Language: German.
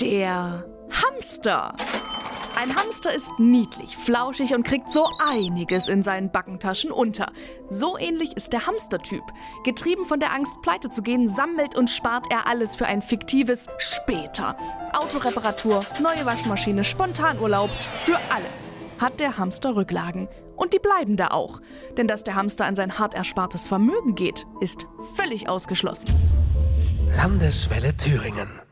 Der Hamster. Ein Hamster ist niedlich, flauschig und kriegt so einiges in seinen Backentaschen unter. So ähnlich ist der Hamstertyp. Getrieben von der Angst, pleite zu gehen, sammelt und spart er alles für ein fiktives später. Autoreparatur, neue Waschmaschine, Spontanurlaub, für alles hat der Hamster Rücklagen. Und die bleiben da auch. Denn dass der Hamster an sein hart erspartes Vermögen geht, ist völlig ausgeschlossen. Landeswelle Thüringen